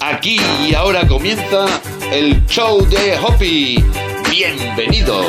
Aquí y ahora comienza el show de Hoppy. Bienvenidos.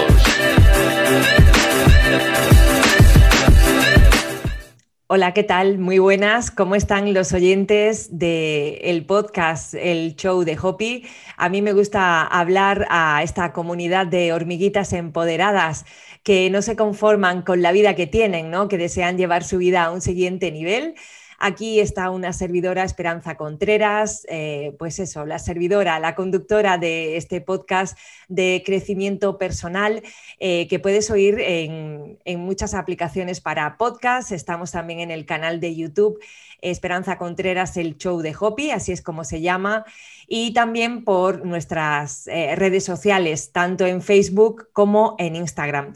Hola, ¿qué tal? Muy buenas. ¿Cómo están los oyentes del podcast, el show de Hoppy? A mí me gusta hablar a esta comunidad de hormiguitas empoderadas que no se conforman con la vida que tienen, ¿no? que desean llevar su vida a un siguiente nivel Aquí está una servidora, Esperanza Contreras, eh, pues eso, la servidora, la conductora de este podcast de crecimiento personal eh, que puedes oír en, muchas aplicaciones para podcast. Estamos también en el canal de YouTube Esperanza Contreras, el show de Hopi, así es como se llama, y también por nuestras eh, redes sociales, tanto en Facebook como en Instagram.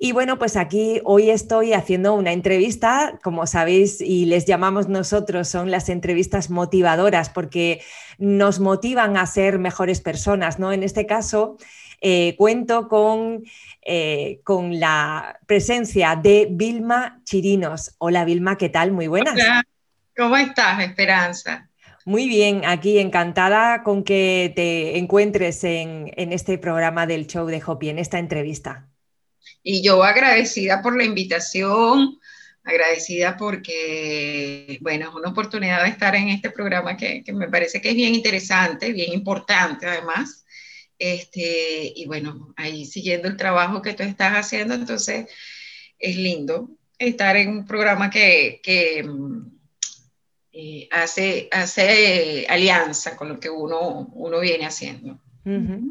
Y bueno, pues aquí hoy estoy haciendo una entrevista, como sabéis, y les llamamos nosotros, son las entrevistas motivadoras, porque nos motivan a ser mejores personas, ¿no? En este caso, eh, cuento con, eh, con la presencia de Vilma Chirinos. Hola Vilma, ¿qué tal? Muy buenas. Hola. ¿Cómo estás, Esperanza? Muy bien, aquí encantada con que te encuentres en, en este programa del show de Hopi, en esta entrevista. Y yo agradecida por la invitación, agradecida porque, bueno, es una oportunidad de estar en este programa que, me parece que es bien interesante, bien importante además. Este, y bueno, ahí siguiendo el trabajo que tú estás haciendo, entonces es lindo estar en un programa que, eh, hace, hace alianza con lo que uno, uno viene haciendo.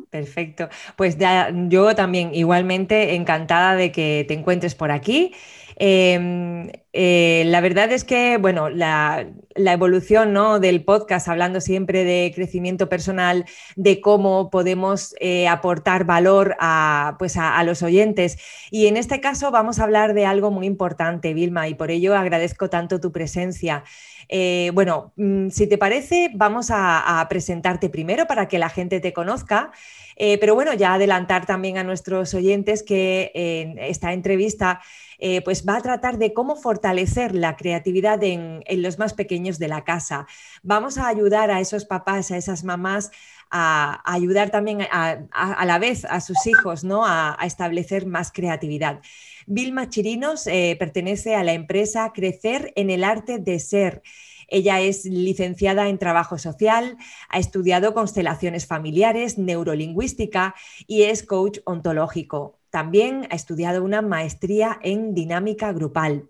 Perfecto. Pues ya, yo también igualmente encantada de que te encuentres por aquí. Em, eh, la verdad es que, bueno, la, evolución ¿no? del podcast, hablando siempre de crecimiento personal, de cómo podemos eh, aportar valor a, pues a, los oyentes. Y en este caso vamos a hablar de algo muy importante, Vilma, y por ello agradezco tanto tu presencia. Eh, bueno, mm, si te parece, vamos a, presentarte primero para que la gente te conozca. pero bueno, ya adelantar también a nuestros oyentes que en esta entrevista eh, pues va a tratar de cómo fortalecer la creatividad en, los más pequeños de la casa. Vamos a ayudar a esos papás, a esas mamás a, ayudar también a, la vez a sus hijos ¿no? a, establecer más creatividad. Vilma Chirinos eh, pertenece a la empresa Crecer en el Arte de Ser. Ella es licenciada en Trabajo Social, ha estudiado constelaciones familiares, neurolingüística y es coach ontológico. También ha estudiado una maestría en dinámica grupal.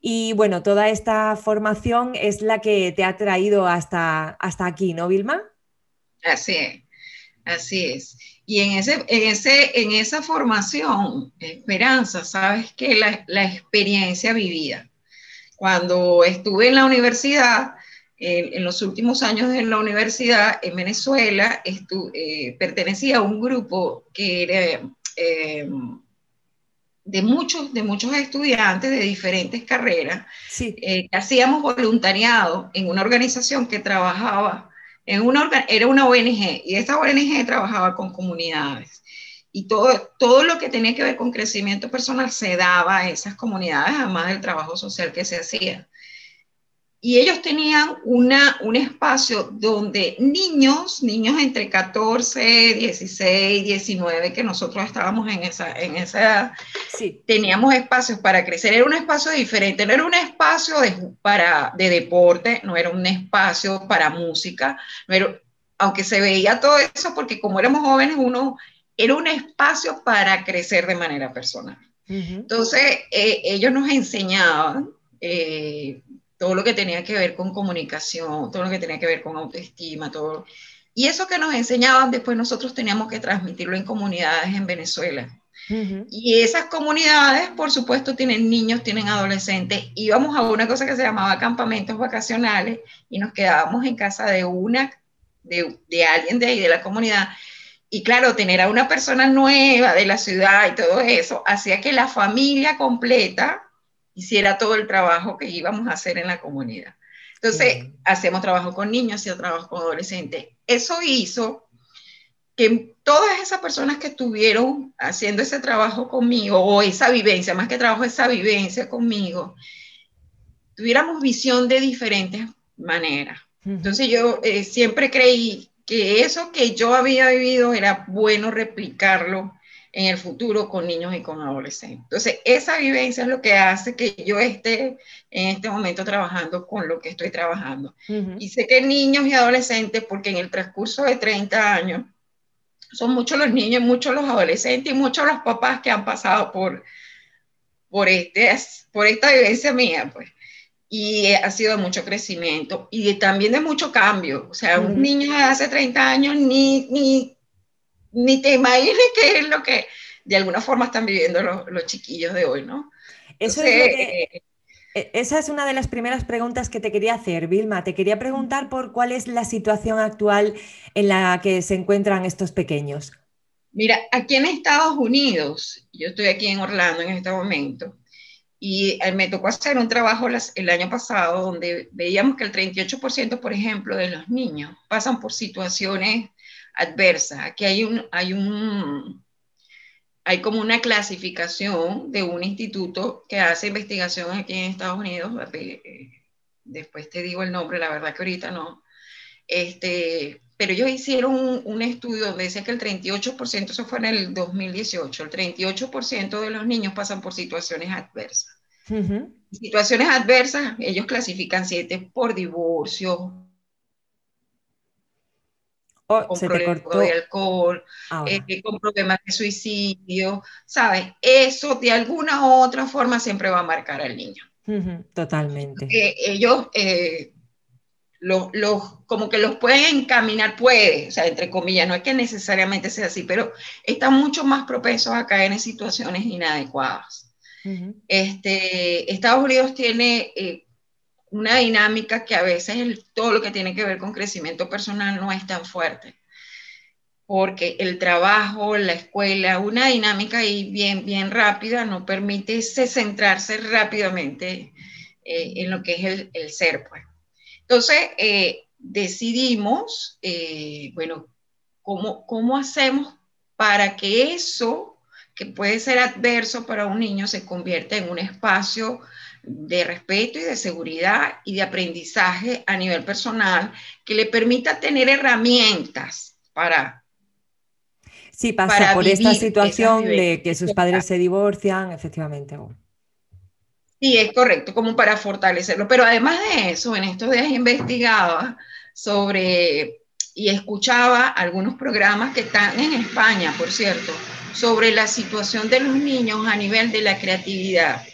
Y bueno, toda esta formación es la que te ha traído hasta, hasta aquí, ¿no, Vilma? Así es, así es. Y en, ese, en, ese, en esa formación, Esperanza, sabes que la, experiencia vivida. Cuando estuve en la universidad, en los últimos años de la universidad en Venezuela, eh, pertenecía a un grupo que era eh, de, muchos, de muchos estudiantes de diferentes carreras eh, que hacíamos voluntariado en una organización que trabajaba, en una, era una ONG, y esta ONG trabajaba con comunidades. Y todo, todo lo que tenía que ver con crecimiento personal se daba a esas comunidades, además del trabajo social que se hacía y ellos tenían una, un espacio donde niños, niños entre 14, 16, 19, que nosotros estábamos en esa, en esa sí. teníamos espacios para crecer. Era un espacio diferente, no era un espacio de, para, de deporte, no era un espacio para música, no aunque se veía todo eso, porque como éramos jóvenes, uno era un espacio para crecer de manera personal. Entonces, eh, ellos nos enseñaban eh, todo lo que tenía que ver con comunicación, todo lo que tenía que ver con autoestima, todo. Y eso que nos enseñaban, después nosotros teníamos que transmitirlo en comunidades en Venezuela. Y esas comunidades, por supuesto, tienen niños, tienen adolescentes. Íbamos a una cosa que se llamaba campamentos vacacionales y nos quedábamos en casa de una, de, de alguien de ahí, de la comunidad. Y claro, tener a una persona nueva de la ciudad y todo eso hacía que la familia completa hiciera todo el trabajo que íbamos a hacer en la comunidad. Entonces, hacemos trabajo con niños, hacemos trabajo con adolescentes. Eso hizo que todas esas personas que estuvieron haciendo ese trabajo conmigo, o esa vivencia, más que trabajo, esa vivencia conmigo, tuviéramos visión de diferentes maneras. Entonces yo eh, siempre creí que eso que yo había vivido era bueno replicarlo en el futuro con niños y con adolescentes. Entonces, esa vivencia es lo que hace que yo esté en este momento trabajando con lo que estoy trabajando. Y sé que niños y adolescentes, porque en el transcurso de 30 años, son muchos los niños, muchos los adolescentes y muchos los papás que han pasado por, por, este, por esta vivencia mía, pues. Y ha sido de mucho crecimiento y también de mucho cambio. O sea, un niño de hace 30 años ni, ni, ni te imagines qué es lo que de alguna forma están viviendo los, los chiquillos de hoy, ¿no? Eso es que... Eh, e, esa es una de las primeras preguntas que te quería hacer, Vilma. Te quería preguntar por cuál es la situación actual en la que se encuentran estos pequeños. Mira, aquí en Estados Unidos, yo estoy aquí en Orlando en este momento, y eh, me tocó hacer un trabajo el año pasado donde veíamos que el 38%, por ejemplo, de los niños pasan por situaciones adversas. Aquí hay un, hay un, hay como una clasificación de un instituto que hace investigación aquí en Estados Unidos, eh, después te digo el nombre, la verdad que ahorita no, este, pero ellos hicieron un, estudio donde decía que el 38%, eso fue en el 2018, el 38% de los niños pasan por situaciones adversas. Situaciones adversas, ellos clasifican siete por divorcio, Oh, con problemas de alcohol, eh, con problemas de suicidio, ¿sabes? Eso de alguna u otra forma siempre va a marcar al niño. totalmente. ellos eh, los, como que los pueden encaminar, puede, o sea, entre comillas, no es que necesariamente sea así, pero están mucho más propensos a caer en situaciones inadecuadas. este, Estados Unidos tiene eh, una dinámica que a veces todo lo que tiene que ver con crecimiento personal no es tan fuerte, porque el trabajo, la escuela, una dinámica ahí bien, bien rápida no permite centrarse rápidamente eh, en lo que es el, ser. Pues. Entonces, eh, decidimos, eh, bueno, ¿cómo, ¿cómo hacemos para que eso que puede ser adverso para un niño se convierta en un espacio de respeto y de seguridad y de aprendizaje a nivel personal que le permita tener herramientas para... Sí, pasa por esta situación de que sus padres se divorcian, efectivamente. Sí, es correcto, como para fortalecerlo. Pero además de eso, en estos días investigaba sobre y escuchaba algunos programas que están en España, por cierto, sobre la situación de los niños a nivel de la creatividad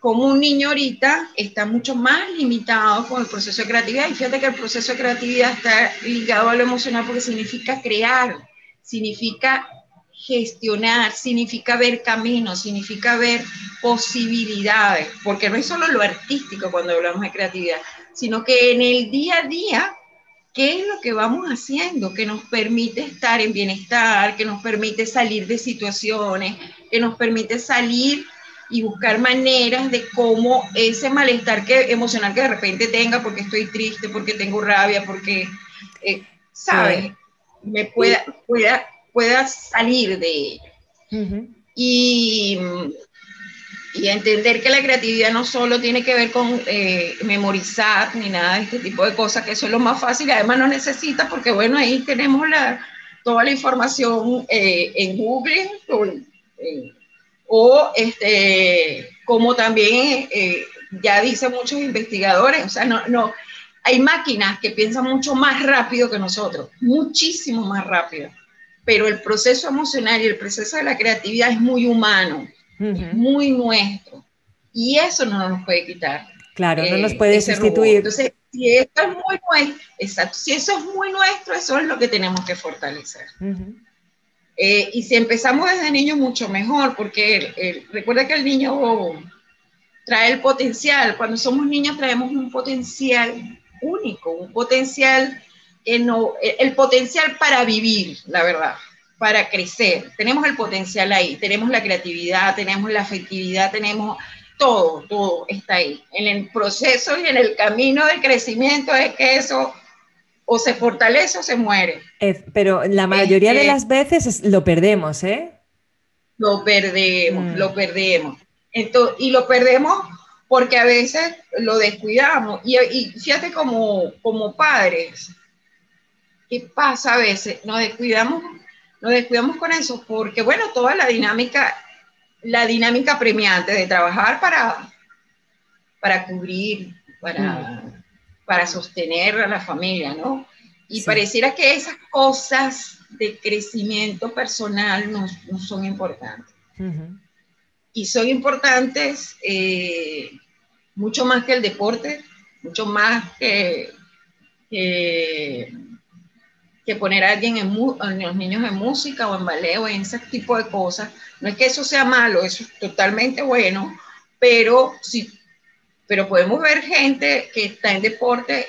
como un niño ahorita está mucho más limitado con el proceso de creatividad. Y fíjate que el proceso de creatividad está ligado a lo emocional porque significa crear, significa gestionar, significa ver caminos, significa ver posibilidades, porque no es solo lo artístico cuando hablamos de creatividad, sino que en el día a día, ¿qué es lo que vamos haciendo que nos permite estar en bienestar, que nos permite salir de situaciones, que nos permite salir y buscar maneras de cómo ese malestar que, emocional que de repente tenga, porque estoy triste, porque tengo rabia, porque, eh, ¿sabes? Me pueda, pueda, pueda salir de ello. y, y, entender que la creatividad no solo tiene que ver con eh, memorizar ni nada de este tipo de cosas, que eso es lo más fácil, además no necesita, porque bueno, ahí tenemos la, toda la información eh, en Google, o este, como también eh, ya dicen muchos investigadores, o sea, no, no, hay máquinas que piensan mucho más rápido que nosotros, muchísimo más rápido, pero el proceso emocional y el proceso de la creatividad es muy humano, muy nuestro, y eso no nos puede quitar. Claro, no nos puede sustituir. Entonces, si eso es muy nuestro, exacto, si eso es muy nuestro, eso es lo que tenemos que fortalecer. Eh, y si empezamos desde niño, mucho mejor, porque recuerda que el niño trae el potencial. Cuando somos niños traemos un potencial único, un potencial que no, el potencial para vivir, la verdad, para crecer. Tenemos el potencial ahí, tenemos la creatividad, tenemos la afectividad, tenemos todo, todo está ahí. En el proceso y en el camino del crecimiento es que eso o se fortalece o se muere. Eh, pero la mayoría de las veces lo perdemos, ¿eh? Lo perdemos, mm. lo perdemos. Entonces, y lo perdemos porque a veces lo descuidamos. Y, y fíjate como, como padres, ¿qué pasa a veces? Nos descuidamos, nos descuidamos con eso, porque bueno, toda la dinámica, la dinámica premiante de trabajar para, para cubrir, para, mm. Para sostener a la familia, ¿no? Y pareciera que esas cosas de crecimiento personal no, no son importantes. Y son importantes eh, mucho más que el deporte, mucho más que, que, poner a alguien en, los niños en música o en ballet o en ese tipo de cosas. No es que eso sea malo, eso es totalmente bueno, pero sí, pero podemos ver gente que está en deporte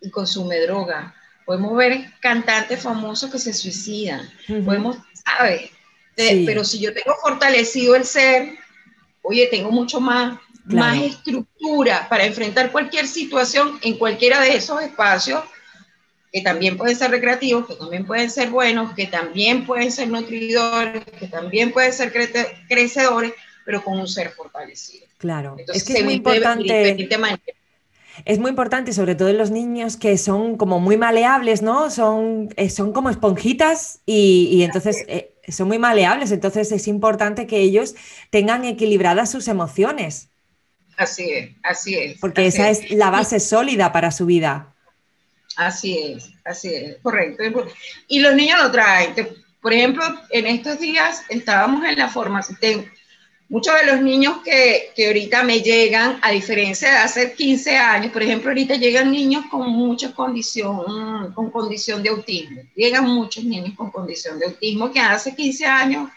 y consume droga. Podemos ver cantantes famosos que se suicidan. Podemos, ¿sabes? Pero si yo tengo fortalecido el ser, oye, tengo mucho más, más estructura para enfrentar cualquier situación en cualquiera de esos espacios, que también pueden ser recreativos, que también pueden ser buenos, que también pueden ser nutridores, que también pueden ser crecedores, pero con un ser fortalecido. Claro, es que es muy importante. Es muy importante, sobre todo en los niños que son como muy maleables, ¿no? Son, eh, son como esponjitas y, entonces eh, son muy maleables, entonces es importante que ellos tengan equilibradas sus emociones. Así es, así es. Porque esa es. la base sólida para su vida. Así es, así es, correcto. Y los niños lo traen. Por ejemplo, en estos días estábamos en la formación, muchos de los niños que, que, ahorita me llegan, a diferencia de hace 15 años, por ejemplo, ahorita llegan niños con mucha condición, con condición de autismo. Llegan muchos niños con condición de autismo que hace 15 años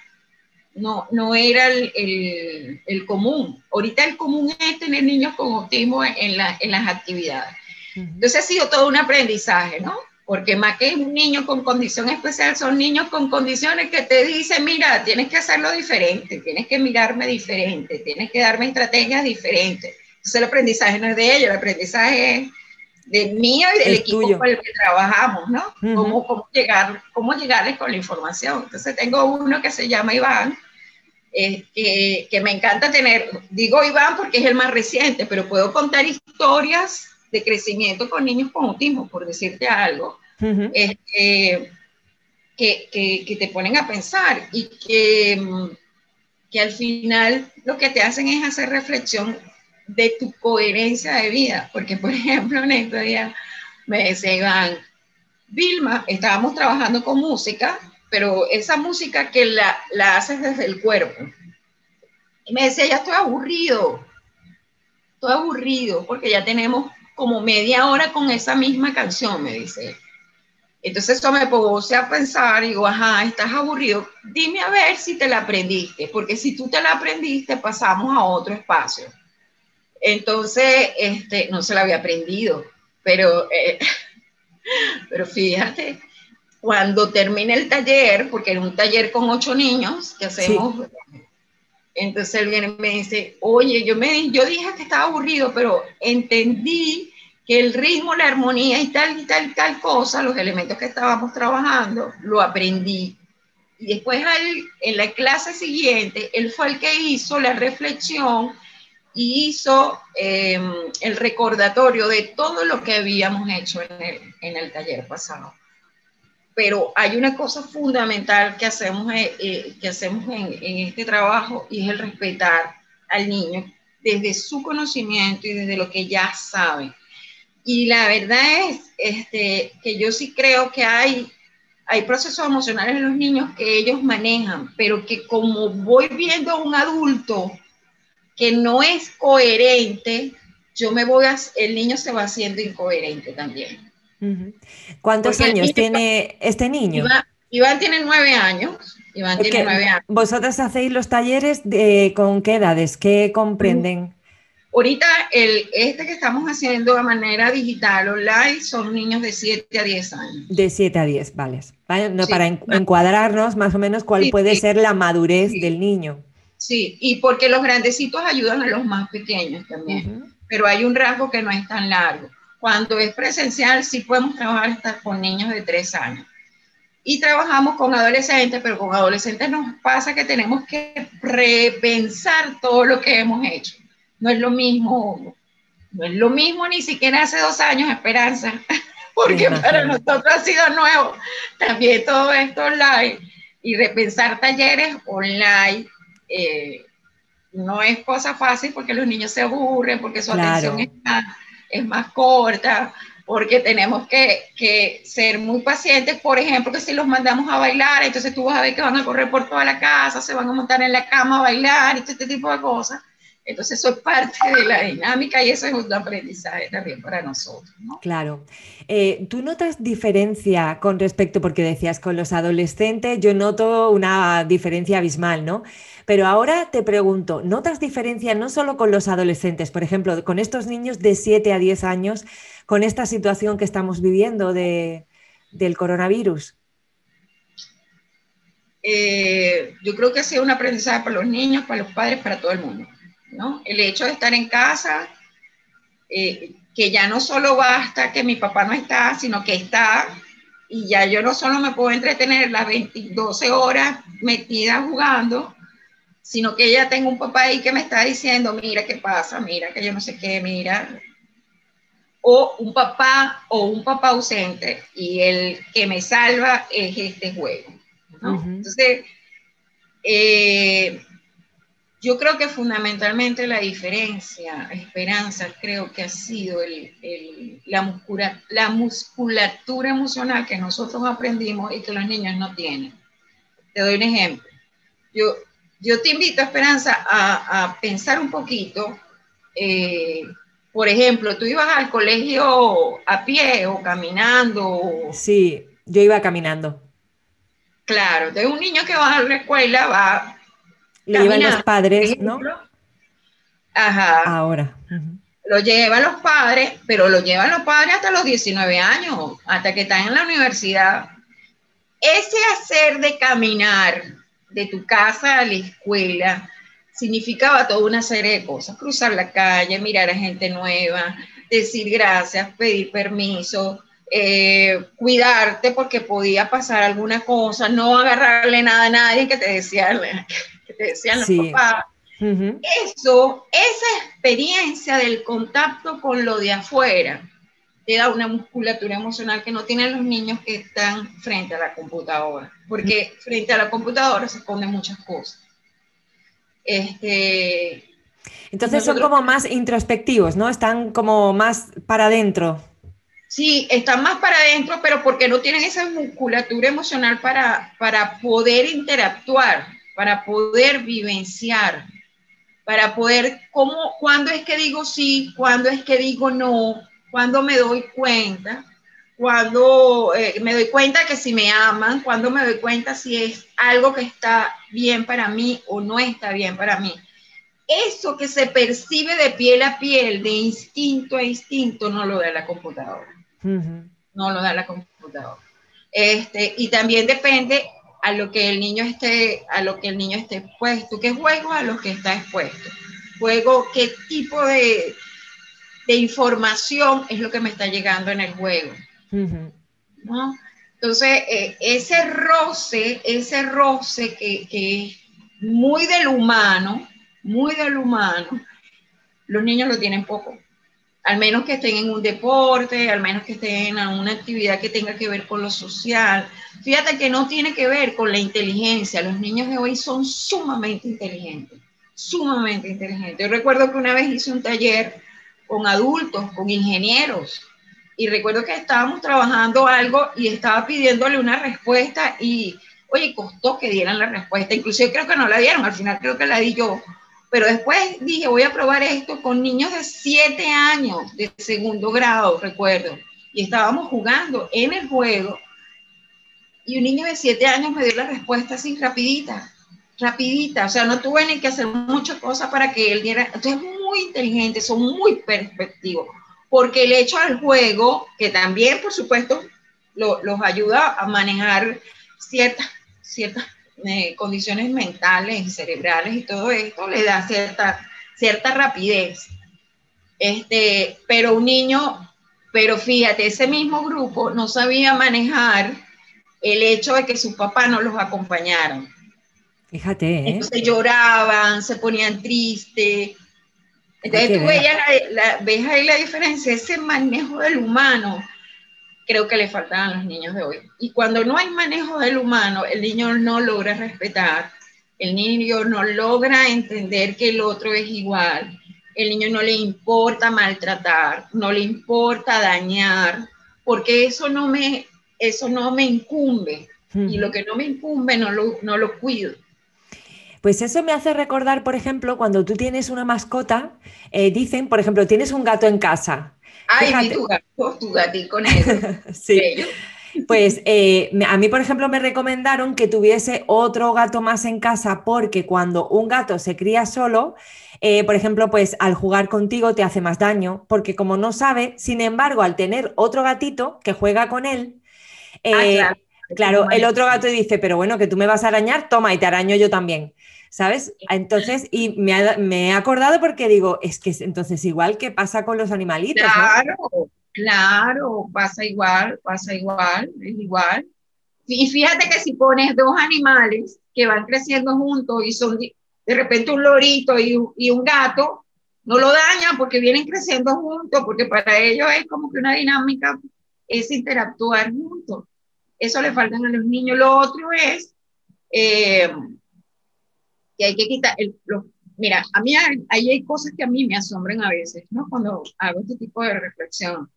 no, no era el, el, el común. Ahorita el común es tener niños con autismo en, la, en las actividades. Entonces ha sido todo un aprendizaje, ¿no? Porque más que un niño con condición especial, son niños con condiciones que te dicen, mira, tienes que hacerlo diferente, tienes que mirarme diferente, tienes que darme estrategias diferentes. Entonces el aprendizaje no es de ellos, el aprendizaje es de mío y del equipo con el que trabajamos, ¿no? cómo, cómo, llegar, cómo llegarles con la información. Entonces tengo uno que se llama Iván, eh, que, que me encanta tener, digo Iván porque es el más reciente, pero puedo contar historias de crecimiento con niños con autismo, por decirte algo, este, que, que, te ponen a pensar y que, que al final lo que te hacen es hacer reflexión de tu coherencia de vida, porque por ejemplo en este día me decía Iván, Vilma, estábamos trabajando con música, pero esa música que la, la haces desde el cuerpo. Y me decía, ya estoy aburrido, estoy aburrido porque ya tenemos como media hora con esa misma canción, me dice. Entonces eso me puse a pensar y digo, ajá, estás aburrido, dime a ver si te la aprendiste, porque si tú te la aprendiste, pasamos a otro espacio. Entonces, este, no se la había aprendido, pero, eh, pero fíjate, cuando termine el taller, porque era un taller con ocho niños que hacemos, entonces él viene y me dice, oye, yo, me, yo dije que estaba aburrido, pero entendí el ritmo, la armonía y tal y tal tal cosa, los elementos que estábamos trabajando, lo aprendí. Y después en la clase siguiente, él fue el que hizo la reflexión y hizo em, el recordatorio de todo lo que habíamos hecho en el, en el taller pasado. Pero hay una cosa fundamental que hacemos, eh, eh, que hacemos en este trabajo y es el respetar al niño desde su conocimiento y desde lo que ya sabe y la verdad es este, que yo sí creo que hay, hay procesos emocionales en los niños que ellos manejan, pero que como voy viendo a un adulto que no es coherente, yo me voy a, el niño se va haciendo incoherente también. ¿Cuántos años tiene este niño? Iván, tiene nueve años. Iván tiene nueve años. ¿Vosotras hacéis los talleres de, con qué edades? ¿Qué comprenden? Ahorita, el, este que estamos haciendo de manera digital, online, son niños de 7 a 10 años. De 7 a 10, vale. Para encuadrarnos más o menos cuál puede ser la madurez del niño. Sí, y porque los grandecitos ayudan a los más pequeños también, pero hay un rasgo que no es tan largo. Cuando es presencial, sí podemos trabajar hasta con niños de 3 años. Y trabajamos con adolescentes, pero con adolescentes nos pasa que tenemos que repensar todo lo que hemos hecho no es lo mismo, no es lo mismo ni siquiera hace dos años, Esperanza, porque para nosotros ha sido nuevo también todo esto online y repensar talleres online. Eh, no es cosa fácil porque los niños se aburren, porque su atención es más, es más corta, porque tenemos que, que, ser muy pacientes. Por ejemplo, que si los mandamos a bailar, entonces tú vas a ver que van a correr por toda la casa, se van a montar en la cama a bailar y todo este tipo de cosas. Entonces eso es parte de la dinámica y eso es un aprendizaje también para nosotros. ¿no? Claro. Eh, ¿Tú notas diferencia con respecto, porque decías con los adolescentes, yo noto una diferencia abismal, ¿no? Pero ahora te pregunto, ¿notas diferencia no solo con los adolescentes, por ejemplo, con estos niños de 7 a 10 años, con esta situación que estamos viviendo de, del coronavirus? Eh, yo creo que ha sido un aprendizaje para los niños, para los padres, para todo el mundo. ¿No? El hecho de estar en casa, eh, que ya no solo basta que mi papá no está, sino que está, y ya yo no solo me puedo entretener las 12 horas metida jugando, sino que ya tengo un papá ahí que me está diciendo, mira qué pasa, mira que yo no sé qué, mira. O un papá o un papá ausente y el que me salva es este juego. Entonces, eh, yo creo que fundamentalmente la diferencia, esperanza, creo que ha sido la, la musculatura emocional que nosotros aprendimos y que los niños no tienen. Te doy un ejemplo. Yo, yo te invito, Esperanza, a, pensar un poquito. Eh, por ejemplo, tú ibas al colegio a pie o caminando. Sí, yo iba caminando. Claro, de un niño que va a la escuela va lo llevan los padres, ¿no? Ajá. Ahora. Lo llevan los padres, pero lo llevan los padres hasta los 19 años, hasta que están en la universidad. Ese hacer de caminar de tu casa a la escuela significaba toda una serie de cosas, cruzar la calle, mirar a gente nueva, decir gracias, pedir permiso, eh, cuidarte porque podía pasar alguna cosa, no agarrarle nada a nadie que te decía decían los papás. Eso, esa experiencia del contacto con lo de afuera, te da una musculatura emocional que no tienen los niños que están frente a la computadora, porque frente a la computadora se ponen muchas cosas. Este, Entonces son como más introspectivos, ¿no? Están como más para adentro. Sí, están más para adentro, pero porque no tienen esa musculatura emocional para, para poder interactuar para poder vivenciar, para poder, ¿cómo, cuándo es que digo sí, cuándo es que digo no, cuándo me doy cuenta, cuando eh, me doy cuenta que si me aman, cuando me doy cuenta si es algo que está bien para mí o no está bien para mí. Eso que se percibe de piel a piel, de instinto a instinto, no lo da la computadora. No lo da la computadora. Este, y también depende a lo que el niño esté, a lo que el niño esté expuesto. ¿Qué juego a lo que está expuesto? Juego, ¿qué tipo de, de información es lo que me está llegando en el juego? ¿No? Entonces, eh, ese roce, ese roce que, que es muy del humano, muy del humano, los niños lo tienen poco al menos que estén en un deporte, al menos que estén en una actividad que tenga que ver con lo social. Fíjate que no tiene que ver con la inteligencia. Los niños de hoy son sumamente inteligentes, sumamente inteligentes. Yo recuerdo que una vez hice un taller con adultos, con ingenieros, y recuerdo que estábamos trabajando algo y estaba pidiéndole una respuesta y, oye, costó que dieran la respuesta. Inclusive creo que no la dieron, al final creo que la di yo pero después dije, voy a probar esto con niños de 7 años, de segundo grado, recuerdo. Y estábamos jugando en el juego. Y un niño de 7 años me dio la respuesta así, rapidita, rapidita. O sea, no tuve ni que hacer muchas cosas para que él diera. Entonces, muy inteligente, son muy perspectivos. Porque el hecho del juego, que también, por supuesto, los ayuda a manejar ciertas, ciertas eh, condiciones mentales y cerebrales y todo esto, le da cierta, cierta rapidez. Este, pero un niño, pero fíjate, ese mismo grupo no sabía manejar el hecho de que sus papás no los acompañaron. Fíjate. ¿eh? Entonces lloraban, se ponían tristes. Entonces tú ves, ves ahí la diferencia, ese manejo del humano, creo que le faltan a los niños de hoy. Y cuando no hay manejo del humano, el niño no logra respetar, el niño no logra entender que el otro es igual, el niño no le importa maltratar, no le importa dañar, porque eso no me, eso no me incumbe. Y lo que no me incumbe no lo, no lo cuido. Pues eso me hace recordar, por ejemplo, cuando tú tienes una mascota, eh, dicen, por ejemplo, tienes un gato en casa. Ay, tu gato, tu gatito negro. sí. Pues eh, a mí, por ejemplo, me recomendaron que tuviese otro gato más en casa porque cuando un gato se cría solo, eh, por ejemplo, pues al jugar contigo te hace más daño porque como no sabe, sin embargo, al tener otro gatito que juega con él, ah, claro, el otro gato dice, pero bueno, que tú me vas a arañar, toma y te araño yo también. ¿Sabes? Entonces, y me, he acordado porque digo, es que entonces igual que pasa con los animalitos. Claro, claro, pasa igual, pasa igual, es igual. Y fíjate que si pones dos animales que van creciendo juntos y son de repente un lorito y, y un gato, no lo dañan porque vienen creciendo juntos, porque para ellos es como que una dinámica es interactuar juntos. Eso le faltan a los niños. Lo otro es eh, hay que quitar, el, mira, a mí hay, hay cosas que a mí me asombran a veces, ¿no? Cuando hago este tipo de reflexión.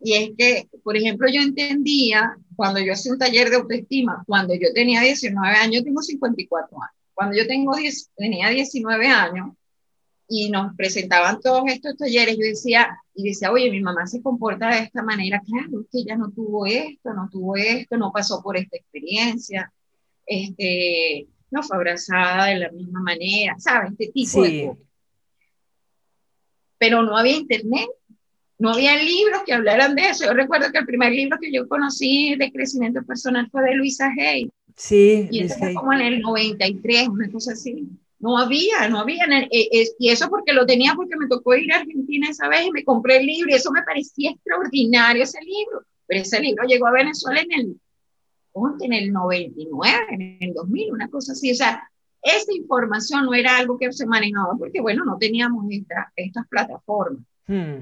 Y es que, por ejemplo, yo entendía, cuando yo hacía un taller de autoestima, cuando yo tenía 19 años, tengo 54 años, cuando yo tengo 10, tenía 19 años y nos presentaban todos estos talleres, yo decía, y decía, oye, mi mamá se comporta de esta manera, claro, es que ella no tuvo esto, no tuvo esto, no pasó por esta experiencia, este, no fue abrazada de la misma manera, ¿sabes? Este tipo de cosas. Pero no había internet, no había libros que hablaran de eso. Yo recuerdo que el primer libro que yo conocí de crecimiento personal fue de Luisa Hay. Sí, y eso fue como en el 93, una cosa así. No había, no había. Eh, y eso porque lo tenía porque me tocó ir a Argentina esa vez y me compré el libro y eso me parecía extraordinario ese libro. Pero ese libro llegó a Venezuela en el ponte en el 99, en el 2000, una cosa así. O sea, esa información no era algo que se manejaba porque, bueno, no teníamos estas plataformas. Hmm.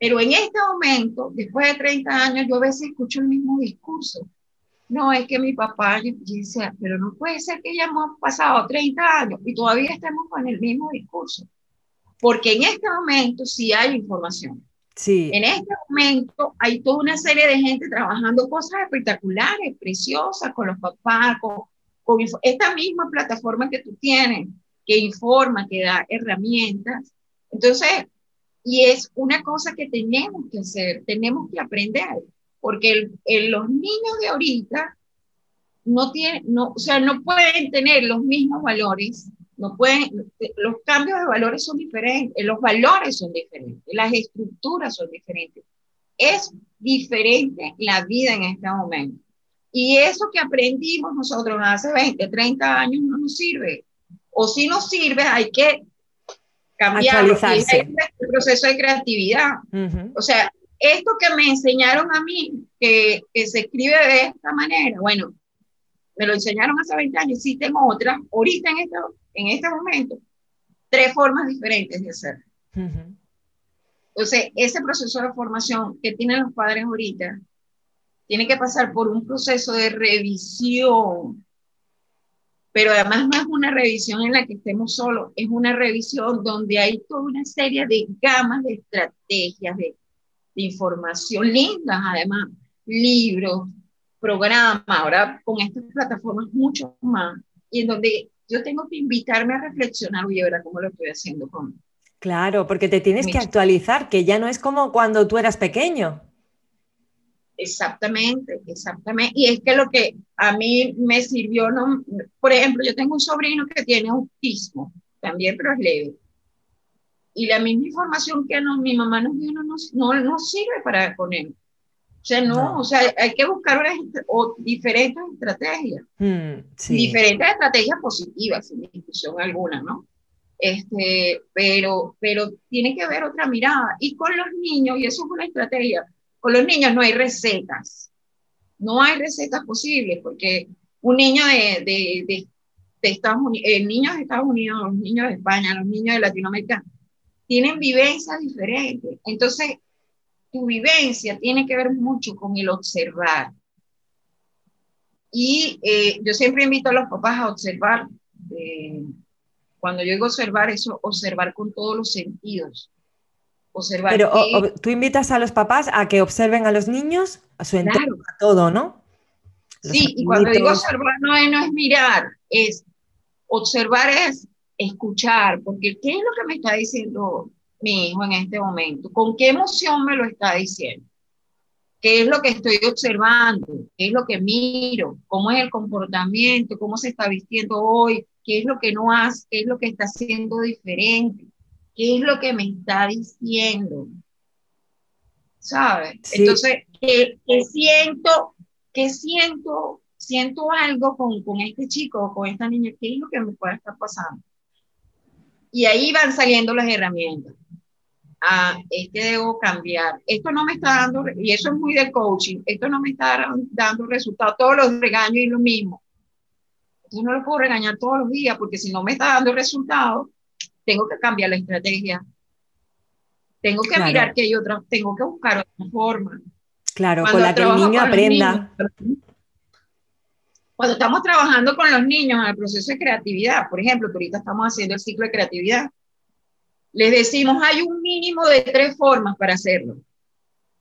Pero en este momento, después de 30 años, yo a veces escucho el mismo discurso. No, es que mi papá, yo, decía, pero no puede ser que ya hemos pasado 30 años y todavía estemos con el mismo discurso. Porque en este momento sí hay información. En este momento hay toda una serie de gente trabajando cosas espectaculares, preciosas, con los papás, con, esta misma plataforma que tú tienes, que informa, que da herramientas. Entonces, y es una cosa que tenemos que hacer, tenemos que aprender, porque los niños de ahorita no tienen, no, o sea, no pueden tener los mismos valores no pueden, los cambios de valores son diferentes, los valores son diferentes, las estructuras son diferentes. Es diferente la vida en este momento. Y eso que aprendimos nosotros hace 20, 30 años no nos sirve. O si nos sirve, hay que cambiar el proceso de creatividad. O sea, esto que me enseñaron a mí, que, que, se escribe de esta manera, bueno, me lo enseñaron hace 20 años, sí tengo otra, ahorita en este, en este momento, tres formas diferentes de hacer. Entonces, ese proceso de formación que tienen los padres ahorita, tiene que pasar por un proceso de revisión, pero además no es una revisión en la que estemos solos, es una revisión donde hay toda una serie de gamas de estrategias, de, de información lindas, además, libros, programa, ahora con estas plataformas mucho más, y en donde yo tengo que invitarme a reflexionar, oye, ahora cómo lo estoy haciendo con... Claro, porque te tienes que actualizar, que ya no es como cuando tú eras pequeño. Exactamente, exactamente. Y es que lo que a mí me sirvió, no, por ejemplo, yo tengo un sobrino que tiene autismo, también, pero es leve. Y la misma información que mi mamá nos dio no, no, no sirve para con él. O sea, no, o sea, hay que buscar diferentes estrategias, mm, diferentes estrategias positivas, sin discusión alguna, ¿no? Este, pero, pero tiene que haber otra mirada. Y con los niños, y eso es una estrategia, con los niños no hay recetas, no hay recetas posibles, porque un niño de, de, de, Estados Unidos, el niño de Estados Unidos, los niños de España, los niños de Latinoamérica, tienen vivencias diferentes. Entonces, tu vivencia tiene que ver mucho con el observar. Y eh, yo siempre invito a los papás a observar. Eh, cuando yo digo observar, eso, observar con todos los sentidos. Observar Pero tú invitas a los papás a que observen a los niños, a su entorno, a todo, ¿no? sí, y cuando digo observar no es, no es mirar, es observar es escuchar, porque ¿qué es lo que me está diciendo mi hijo en este momento? ¿Con qué emoción me lo está diciendo? ¿Qué es lo que estoy observando? ¿Qué es lo que miro? ¿Cómo es el comportamiento? ¿Cómo se está vistiendo hoy? ¿Qué es lo que no hace? ¿Qué es lo que está haciendo diferente? ¿Qué es lo que me está diciendo? ¿Sabes? Entonces, ¿qué, siento? ¿Qué siento? Siento algo con, con este chico o con esta niña. ¿Qué es lo que me puede estar pasando? Y ahí van saliendo las herramientas. Ah, es que debo cambiar. Esto no me está dando, y eso es muy de coaching, esto no me está dando resultados. Todos los regaños y lo mismo. Entonces no lo puedo regañar todos los días porque si no me está dando resultados, tengo que cambiar la estrategia. Tengo que mirar que hay otra, tengo que buscar otra forma. Claro, con la que el niño aprenda cuando estamos trabajando con los niños en el proceso de creatividad, por ejemplo, que ahorita estamos haciendo el ciclo de creatividad, les decimos, hay un mínimo de tres formas para hacerlo.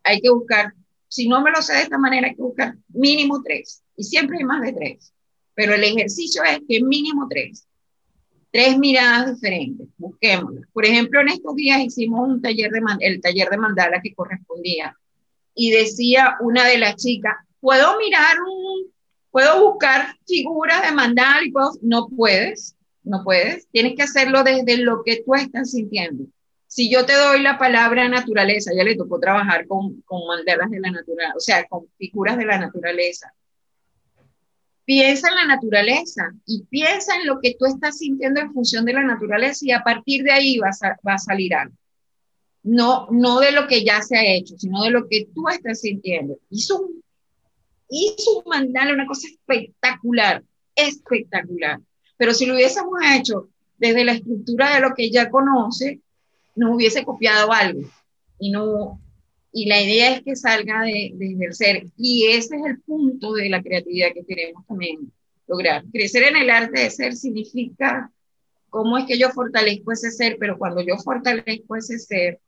Hay que buscar, si no me lo sé de esta manera, hay que buscar mínimo tres. Y siempre hay más de tres. Pero el ejercicio es que mínimo tres. Tres miradas diferentes, busquémoslas. Por ejemplo, en estos días hicimos un taller de, el taller de mandala que correspondía. Y decía una de las chicas, ¿puedo mirar Puedo buscar figuras de mandar y puedo, no puedes, no puedes. Tienes que hacerlo desde lo que tú estás sintiendo. Si yo te doy la palabra naturaleza, ya le tocó trabajar con, con mandalas de la naturaleza, o sea, con figuras de la naturaleza. Piensa en la naturaleza y piensa en lo que tú estás sintiendo en función de la naturaleza y a partir de ahí va a, va a salir algo. No, no de lo que ya se ha hecho, sino de lo que tú estás sintiendo. Hizo un hizo un mandala, una cosa espectacular, espectacular. Pero si lo hubiésemos hecho desde la estructura de lo que ella conoce, nos hubiese copiado algo. Y, no, y la idea es que salga de, de ser. Y ese es el punto de la creatividad que queremos también lograr. Crecer en el arte de ser significa cómo es que yo fortalezco ese ser, pero cuando yo fortalezco ese ser,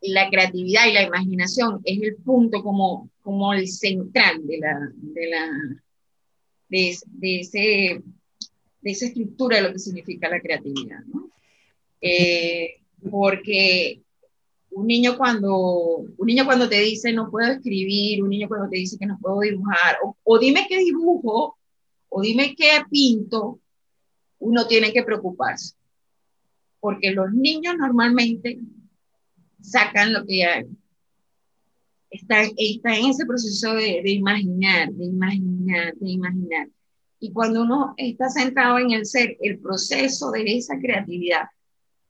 la creatividad y la imaginación es el punto como, como el central de, la, de, la, de, ese, de esa estructura de lo que significa la creatividad. ¿no? Eh, porque un niño, cuando, un niño cuando te dice no puedo escribir, un niño cuando te dice que no puedo dibujar, o, o dime qué dibujo, o dime qué pinto, uno tiene que preocuparse. Porque los niños normalmente sacan lo que hay. Está, está en ese proceso de, de imaginar, de imaginar, de imaginar. Y cuando uno está centrado en el ser, el proceso de esa creatividad,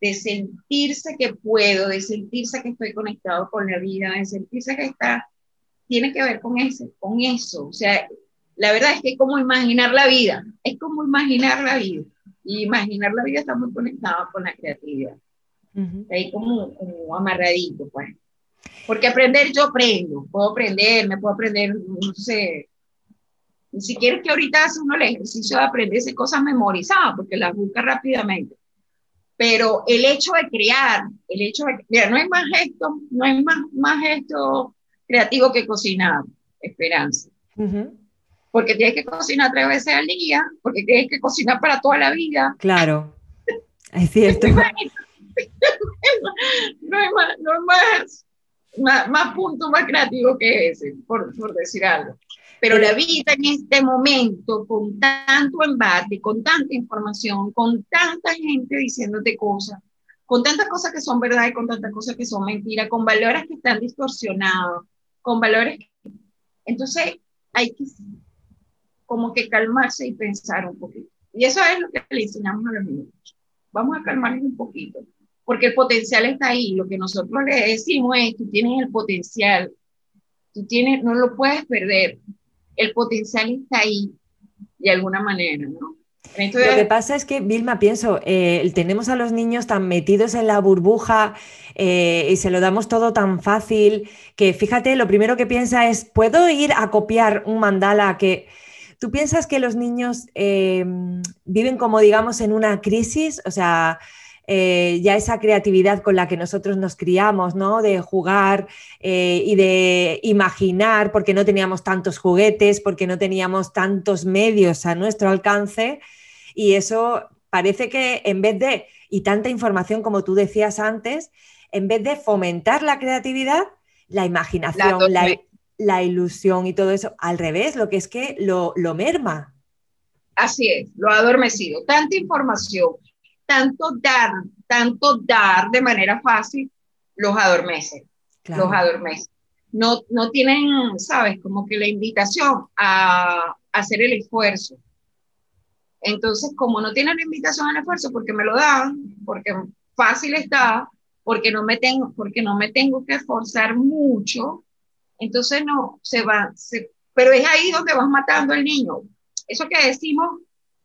de sentirse que puedo, de sentirse que estoy conectado con la vida, de sentirse que está, tiene que ver con, ese, con eso. O sea, la verdad es que es como imaginar la vida, es como imaginar la vida. Y imaginar la vida está muy conectado con la creatividad. Ahí como, amarradito, pues. Porque aprender yo aprendo, puedo aprender, me puedo aprender, no sé, ni siquiera que ahorita hace uno el ejercicio de aprenderse cosas memorizadas, porque las busca rápidamente. Pero el hecho de crear, el hecho de crear, no hay más gesto, no hay más, más gesto creativo que cocinar, esperanza. Porque tienes que cocinar tres veces al día, porque tienes que cocinar para toda la vida. Claro, es cierto. no hay más, no más, más, más, punto más creativo que ese, por, por decir algo. Pero la vida en este momento, con tanto embate, con tanta información, con tanta gente diciéndote cosas, con tantas cosas que son verdad y con tantas cosas que son mentiras, con valores que están distorsionados, con valores... Entonces hay que como que calmarse y pensar un poquito. Y eso es lo que le enseñamos a los niños. Vamos a calmarnos un poquito porque el potencial está ahí. Lo que nosotros le decimos es, tú tienes el potencial, tú tienes, no lo puedes perder. El potencial está ahí, de alguna manera, ¿no? Lo que pasa es que, Vilma, pienso, eh, tenemos a los niños tan metidos en la burbuja eh, y se lo damos todo tan fácil que, fíjate, lo primero que piensa es, ¿puedo ir a copiar un mandala que... ¿Tú piensas que los niños eh, viven como, digamos, en una crisis? O sea, ya esa creatividad con la que nosotros nos criamos, ¿no? De jugar y de imaginar, porque no teníamos tantos juguetes, porque no teníamos tantos medios a nuestro alcance, y eso parece que en vez de, y tanta información como tú decías antes, en vez de fomentar la creatividad, la imaginación, la, ilusión y todo eso, al revés, lo que es que lo, lo merma. Así es, lo ha adormecido. Tanta información, tanto dar, tanto dar de manera fácil, los adormece, los adormece. No, no tienen, sabes, como que la invitación a hacer el esfuerzo, entonces, como no tiene la invitación al esfuerzo, porque me lo dan, porque fácil está, porque no me tengo, porque no me tengo que esforzar mucho, entonces no, se va, pero es ahí donde vas matando al niño. Eso que decimos,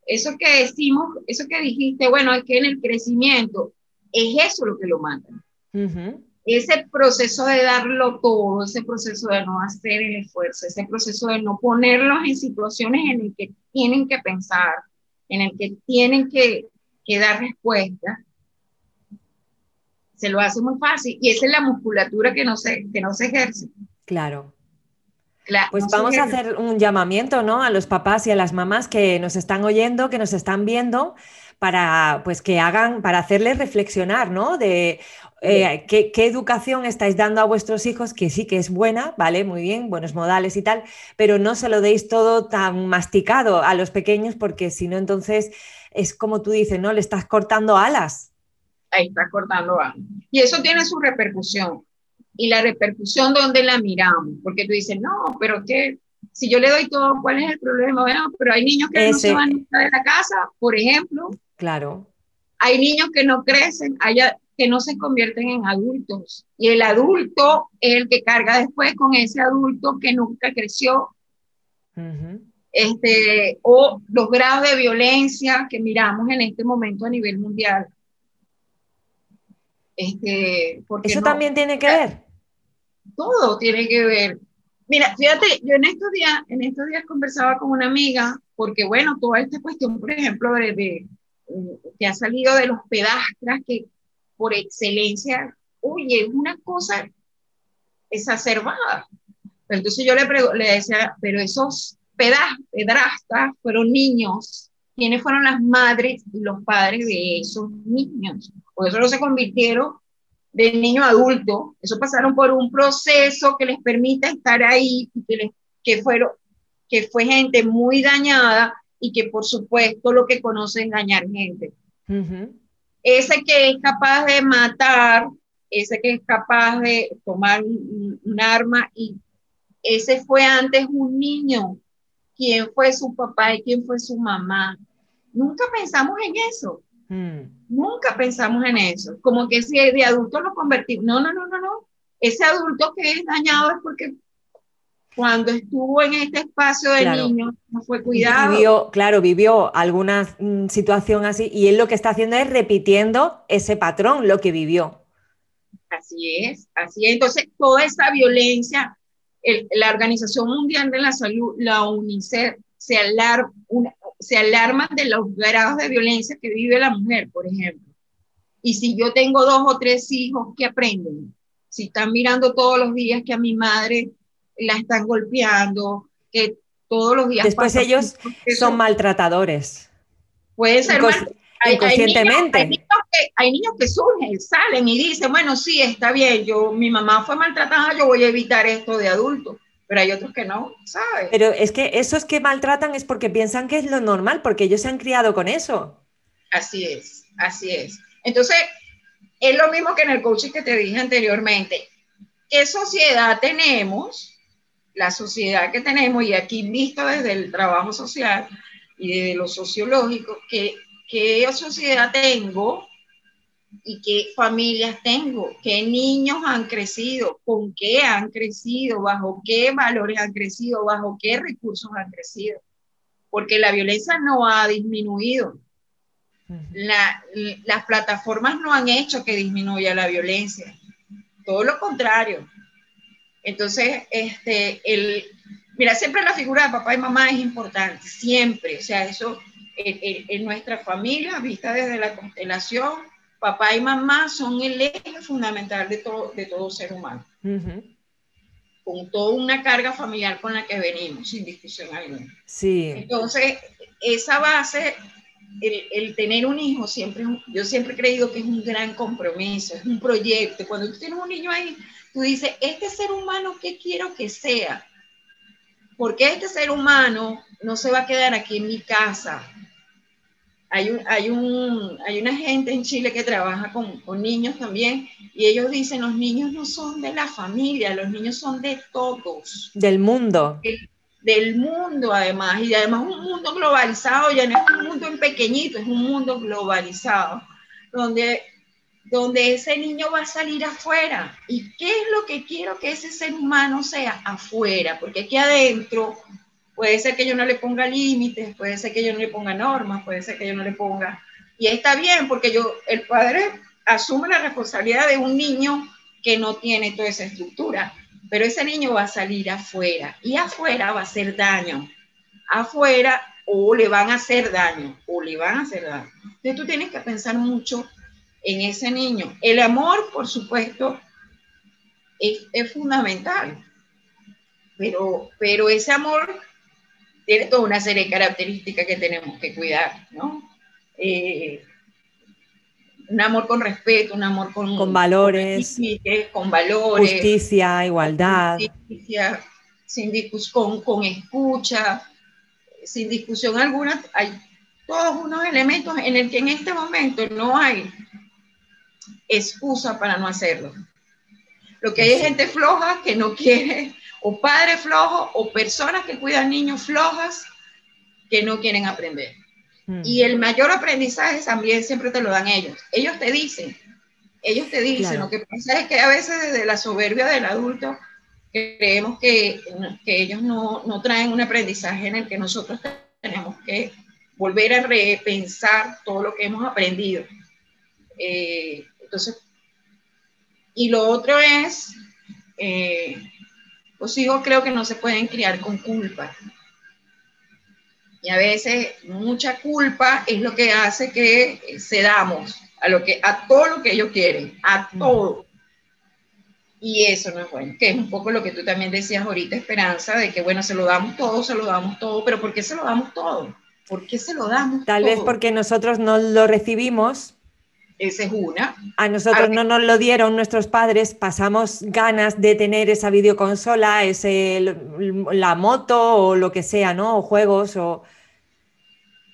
eso que decimos, eso que dijiste, bueno, es que en el crecimiento, es eso lo que lo mata. Ese proceso de darlo todo, ese proceso de no hacer el esfuerzo, ese proceso de no ponerlos en situaciones en las que tienen que pensar, en el que tienen que, dar respuesta, se lo hace muy fácil. Y esa es la musculatura que no se, que no se ejerce. Claro. Pues vamos a hacer un llamamiento ¿no? a los papás y a las mamás que nos están oyendo, que nos están viendo, para pues que hagan, para hacerles reflexionar, ¿no? De eh, ¿qué, educación estáis dando a vuestros hijos, que sí que es buena, ¿vale? Muy bien, buenos modales y tal, pero no se lo deis todo tan masticado a los pequeños porque si no, entonces es como tú dices, ¿no? Le estás cortando alas. Ahí estás cortando alas. Y eso tiene su repercusión. Y la repercusión, ¿dónde la miramos? Porque tú dices, no, pero que si yo le doy todo, ¿cuál es el problema? Bueno, pero hay niños que no se van de la casa, por ejemplo. Claro. Hay niños que no crecen, hay, que no se convierten en adultos. Y el adulto es el que carga después con ese adulto que nunca creció. este, o los grados de violencia que miramos en este momento a nivel mundial. Este, ¿Eso también tiene que ver? Todo tiene que ver. Mira, fíjate, yo en estos días, en estos días conversaba con una amiga, porque bueno, toda esta cuestión, por ejemplo, de, que ha salido de los pedastras que por excelencia, oye, es una cosa exacerbada. Entonces yo le, le decía, pero esos pedrastas fueron niños, ¿quiénes fueron las madres y los padres de esos niños? Por eso no se convirtieron de niño a adulto, eso pasaron por un proceso que les permite estar ahí, que, que, fueron, que fue gente muy dañada y que por supuesto lo que conocen dañar gente. Ese que es capaz de matar, ese que es capaz de tomar un, arma y ese fue antes un niño. ¿Quién fue su papá y quién fue su mamá? Nunca pensamos en eso. Hmm. Nunca pensamos en eso. Como que si de adulto lo convertimos. No, no, no, no, no. Ese adulto que es dañado es porque cuando estuvo en este espacio de niño, no fue cuidado. Vivió, claro, vivió alguna mm, situación así y él lo que está haciendo es repitiendo ese patrón, lo que vivió. Así es, así es. Entonces, toda esa violencia, la Organización Mundial de la Salud, la UNICEF, se, alarma, se alarman de los grados de violencia que vive la mujer, por ejemplo. Y si yo tengo dos o tres hijos, ¿qué aprenden? Si están mirando todos los días que a mi madre la están golpeando, que todos los días... Después ellos son maltratadores. Puede ser inconscientemente. Hay, niños que, surgen, salen y dicen, bueno, sí, está bien, yo, mi mamá fue maltratada, yo voy a evitar esto de adulto. Pero hay otros que no, ¿sabes? Pero es que esos que maltratan es porque piensan que es lo normal, porque ellos se han criado con eso. Así es, así es. Entonces, es lo mismo que en el coaching que te dije anteriormente. ¿Qué sociedad tenemos la sociedad que tenemos, y aquí visto desde el trabajo social y desde lo sociológico, que, qué sociedad tengo y qué familias tengo, qué niños han crecido, con qué han crecido, bajo qué valores han crecido, bajo qué recursos han crecido. porque la violencia no ha disminuido. las plataformas no han hecho que disminuya la violencia, todo lo contrario. Entonces, este, el, mira, siempre la figura de papá y mamá es importante, siempre. O sea, eso en, nuestra familia, vista desde la constelación, papá y mamá son el eje fundamental de todo, de todo ser humano. Con toda una carga familiar con la que venimos, sin discusión alguna. Sí. Entonces, esa base, el, el, tener un hijo, siempre, yo siempre he creído que es un gran compromiso, es un proyecto. Cuando tú tienes un niño ahí, tú dices, este ser humano, ¿qué quiero que sea? Porque este ser humano no se va a quedar aquí en mi casa. Hay, un, hay, un, hay una gente en Chile que trabaja con, con, niños también y ellos dicen, los niños no son de la familia, los niños son de todos. Del mundo. Del, del mundo además, y además un mundo globalizado, ya no es un mundo en pequeñito, es un mundo globalizado, donde donde ese niño va a salir afuera. ¿Y qué es lo que quiero que ese ser humano sea afuera? Porque aquí adentro puede ser que yo no le ponga límites, puede ser que yo no le ponga normas, puede ser que yo no le ponga... Y está bien, porque yo, el padre asume la responsabilidad de un niño que no tiene toda esa estructura, pero ese niño va a salir afuera y afuera va a hacer daño. Afuera o le van a hacer daño, o le van a hacer daño. Entonces tú tienes que pensar mucho en ese niño. El amor, por supuesto, es, fundamental, pero, pero ese amor tiene toda una serie de características que tenemos que cuidar, ¿no? Eh, un amor con respeto, un amor con, con valores, con, valores, justicia, igualdad, sin discusión, con escucha, sin discusión alguna. Hay todos unos elementos en el que en este momento no hay excusa para no hacerlo. Lo que hay es gente floja que no quiere, o padres flojos, o personas que cuidan niños flojas que no quieren aprender. Mm. Y el mayor aprendizaje también siempre te lo dan ellos. Ellos te dicen, ellos te dicen, lo que pasa es que a veces desde la soberbia del adulto creemos que, que ellos no, no traen un aprendizaje en el que nosotros tenemos que volver a repensar todo lo que hemos aprendido. Eh, entonces, y lo otro es, eh, los hijos creo que no se pueden criar con culpa. Y a veces mucha culpa es lo que hace que cedamos a, lo que, a todo lo que ellos quieren, a todo. Y eso no es bueno, que es un poco lo que tú también decías ahorita, Esperanza, de que bueno, se lo damos todo, se lo damos todo, pero ¿por qué se lo damos todo? ¿Por qué se lo damos Tal vez porque nosotros no lo recibimos esa es una. A nosotros no nos lo dieron nuestros padres, pasamos ganas de tener esa videoconsola, ese, la moto o lo que sea, ¿no? O juegos o...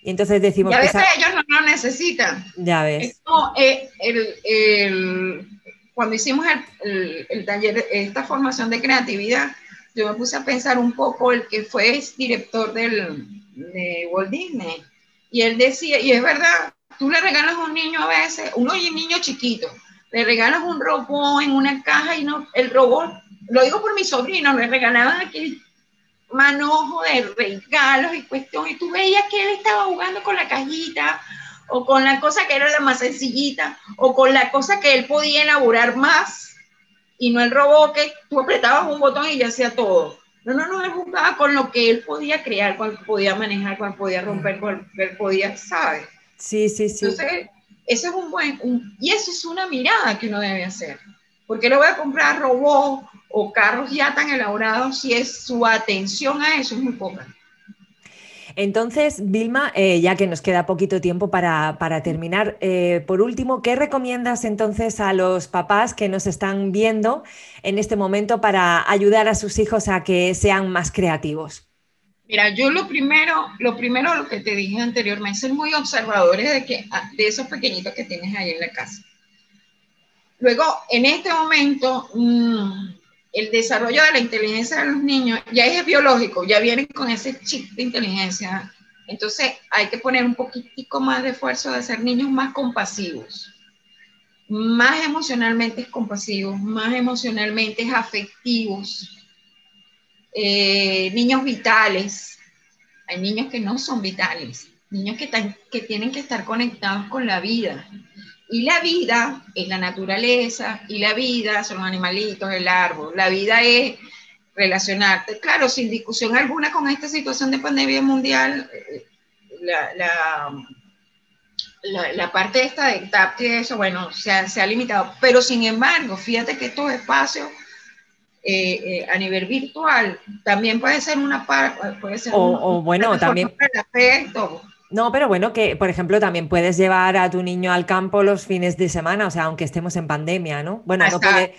Y entonces decimos... Y a veces ellos no lo necesitan. Ya ves. Eh, el, cuando hicimos el, el, taller, esta formación de creatividad, yo me puse a pensar un poco el que fue director del, de Walt Disney. Y él decía, y es verdad, tú le regalas a un niño a veces, uno y un niño chiquito, le regalas un robot en una caja y no, el robot, lo digo por mi sobrino, le regalaban aquel manojo de regalos y cuestión, y tú veías que él estaba jugando con la cajita, o con la cosa que era la más sencillita, o con la cosa que él podía elaborar más, y no el robot que tú apretabas un botón y ya hacía todo. No, no, no, él jugaba con lo que él podía crear, cuál podía manejar, cuál podía romper, cuál podía, ¿sabes? Sí, sí, sí. Entonces, eso es un buen, y eso es una mirada que uno debe hacer. ¿Por qué le voy a comprar robots o carros ya tan elaborados si es su atención a eso es muy poca? Entonces, Vilma, eh, ya que nos queda poquito tiempo para, terminar, eh, por último, ¿qué recomiendas entonces a los papás que nos están viendo en este momento para ayudar a sus hijos a que sean más creativos? Mira, yo lo primero, lo primero lo que te dije anteriormente, ser muy observadores de, que, ah, de esos pequeñitos que tienes ahí en la casa. Luego, en este momento, mm, el desarrollo de la inteligencia de los niños ya es biológico, ya vienen con ese chip de inteligencia. Entonces, hay que poner un poquitico más de esfuerzo de ser niños más compasivos, más emocionalmente compasivos, más emocionalmente afectivos, eh, niños vitales. hay niños que no son vitales, niños que, que tienen que estar conectados con la vida. Y la vida es la naturaleza, y la vida son los animalitos, el árbol. La vida es relacionarte, claro, sin discusión alguna con esta situación de pandemia mundial, eh, la, la, parte esta de TAP eso, bueno, se ha, se ha, limitado. Pero sin embargo, fíjate que estos espacios eh, eh, a nivel virtual también puede ser una parte, puede ser o, bueno, también... No, pero bueno, que por ejemplo también puedes llevar a tu niño al campo los fines de semana, o sea, aunque estemos en pandemia, ¿no? Bueno, no puede,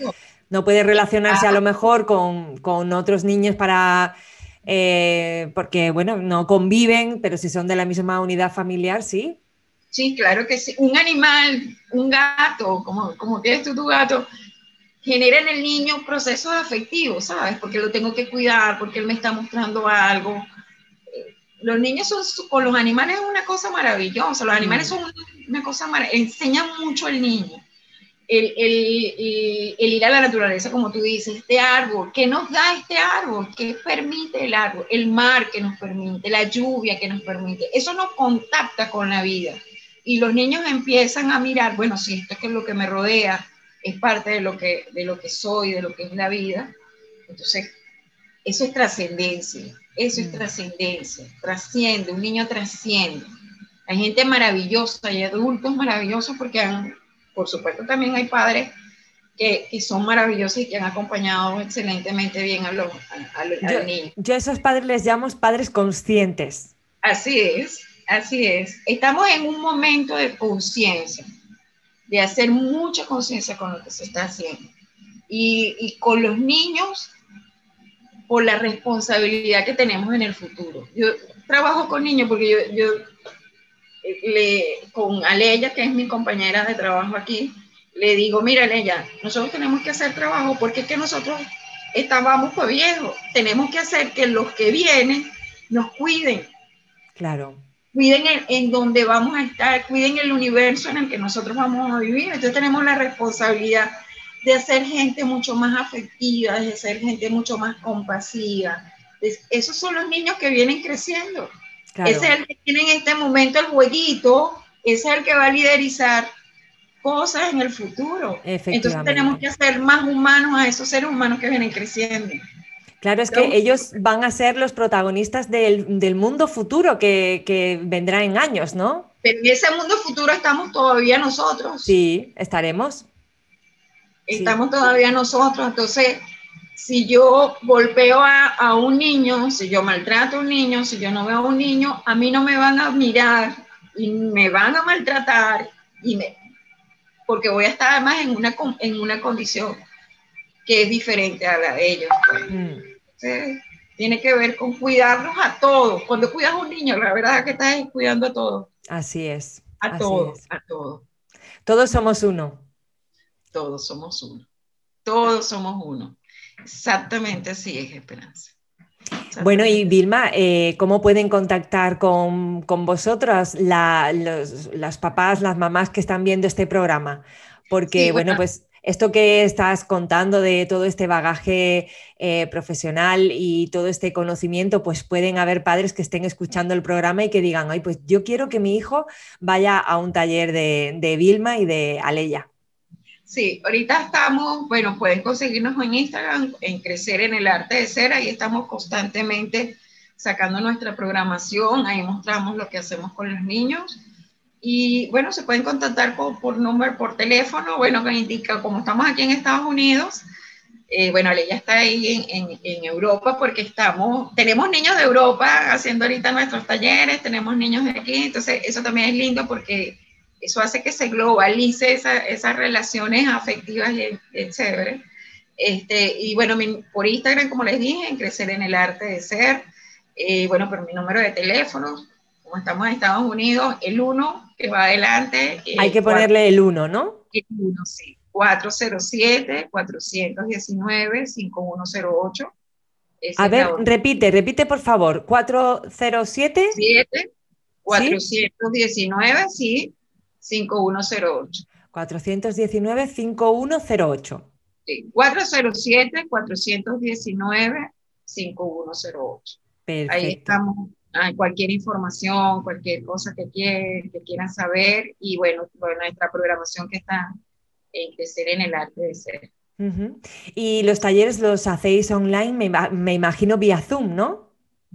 no puede, relacionarse a lo mejor con, con otros niños para, eh, porque bueno, no conviven, pero si son de la misma unidad familiar, sí. Sí, claro que sí. Un animal, un gato, como, como quieres tú tu gato, genera en el niño procesos afectivos, ¿sabes? Porque lo tengo que cuidar, porque él me está mostrando algo los niños son, con los animales es una cosa maravillosa, los animales son una cosa maravillosa, enseñan mucho al niño. El, el, el, ir a la naturaleza, como tú dices, este árbol, ¿qué nos da este árbol? ¿Qué permite el árbol? El mar que nos permite, la lluvia que nos permite. Eso nos contacta con la vida. Y los niños empiezan a mirar, bueno, si esto es lo que me rodea, es parte de lo que, de lo que soy, de lo que es la vida. Entonces, eso es trascendencia. Eso es mm. trascendencia, trasciende, un niño trasciende. Hay gente maravillosa, hay adultos maravillosos porque han, por supuesto también hay padres que, que, son maravillosos y que han acompañado excelentemente bien a los, a, yo, niños. Yo a esos padres les llamo padres conscientes. Así es, así es. Estamos en un momento de conciencia, de hacer mucha conciencia con lo que se está haciendo. Y, y con los niños por la responsabilidad que tenemos en el futuro. Yo trabajo con niños porque yo, yo le, con Aleya, que es mi compañera de trabajo aquí, le digo, mira Aleya, nosotros tenemos que hacer trabajo porque es que nosotros estábamos por viejos, tenemos que hacer que los que vienen nos cuiden. Claro. Cuiden en, en donde vamos a estar, cuiden el universo en el que nosotros vamos a vivir. Entonces tenemos la responsabilidad de ser gente mucho más afectiva, de ser gente mucho más compasiva. esos son los niños que vienen creciendo. Ese es el que tiene en este momento el jueguito, ese es el que va a liderizar cosas en el futuro. Entonces tenemos que hacer más humanos a esos seres humanos que vienen creciendo. Claro, es que ellos van a ser los protagonistas del, del mundo futuro que, que, vendrá en años, ¿no? Pero en ese mundo futuro estamos todavía nosotros. Sí, estaremos estamos todavía nosotros. Entonces, si yo golpeo a, un niño, si yo maltrato a un niño, si yo no veo a un niño, a mí no me van a mirar y me van a maltratar y me, porque voy a estar además en una, en una condición que es diferente a la de ellos. Pues. Mm. Tiene que ver con cuidarnos a todos. Cuando cuidas a un niño, la verdad es que estás cuidando a todos. Así es. A todos, a todos. Todos somos uno todos somos uno. Todos somos uno. Exactamente así es, Esperanza. Bueno, y Vilma, eh, ¿cómo pueden contactar con, con vosotras las papás, las mamás que están viendo este programa? Porque, bueno, pues esto que estás contando de todo este bagaje eh, profesional y todo este conocimiento, pues pueden haber padres que estén escuchando el programa y que digan, ay, pues yo quiero que mi hijo vaya a un taller de, de Vilma y de Aleya. Sí, ahorita estamos, bueno, pueden conseguirnos en Instagram, en Crecer en el Arte de Ser, ahí estamos constantemente sacando nuestra programación, ahí mostramos lo que hacemos con los niños. Y bueno, se pueden contactar por, por número, por teléfono, bueno, que indica, como estamos aquí en Estados Unidos, eh, bueno, ella está ahí en, en, en, Europa porque estamos, tenemos niños de Europa haciendo ahorita nuestros talleres, tenemos niños de aquí, entonces eso también es lindo porque eso hace que se globalice esas relaciones afectivas y chévere. Este, y bueno, por Instagram, como les dije, en Crecer en el Arte de Ser. Eh, bueno, por mi número de teléfono, como estamos en Estados Unidos, el 1 que va adelante. Eh, Hay que ponerle el 1, ¿no? El 1, sí. 407-419-5108. A ver, repite, repite por favor. 407. 7, 419, sí. 5108. 419-5108. Sí, 407-419-5108. Perfecto. Ahí estamos cualquier información, cualquier cosa que, quieran, que quieran saber y bueno, nuestra programación que está en crecer en el arte de ser. Y los talleres los hacéis online, me, me, imagino vía Zoom, ¿no?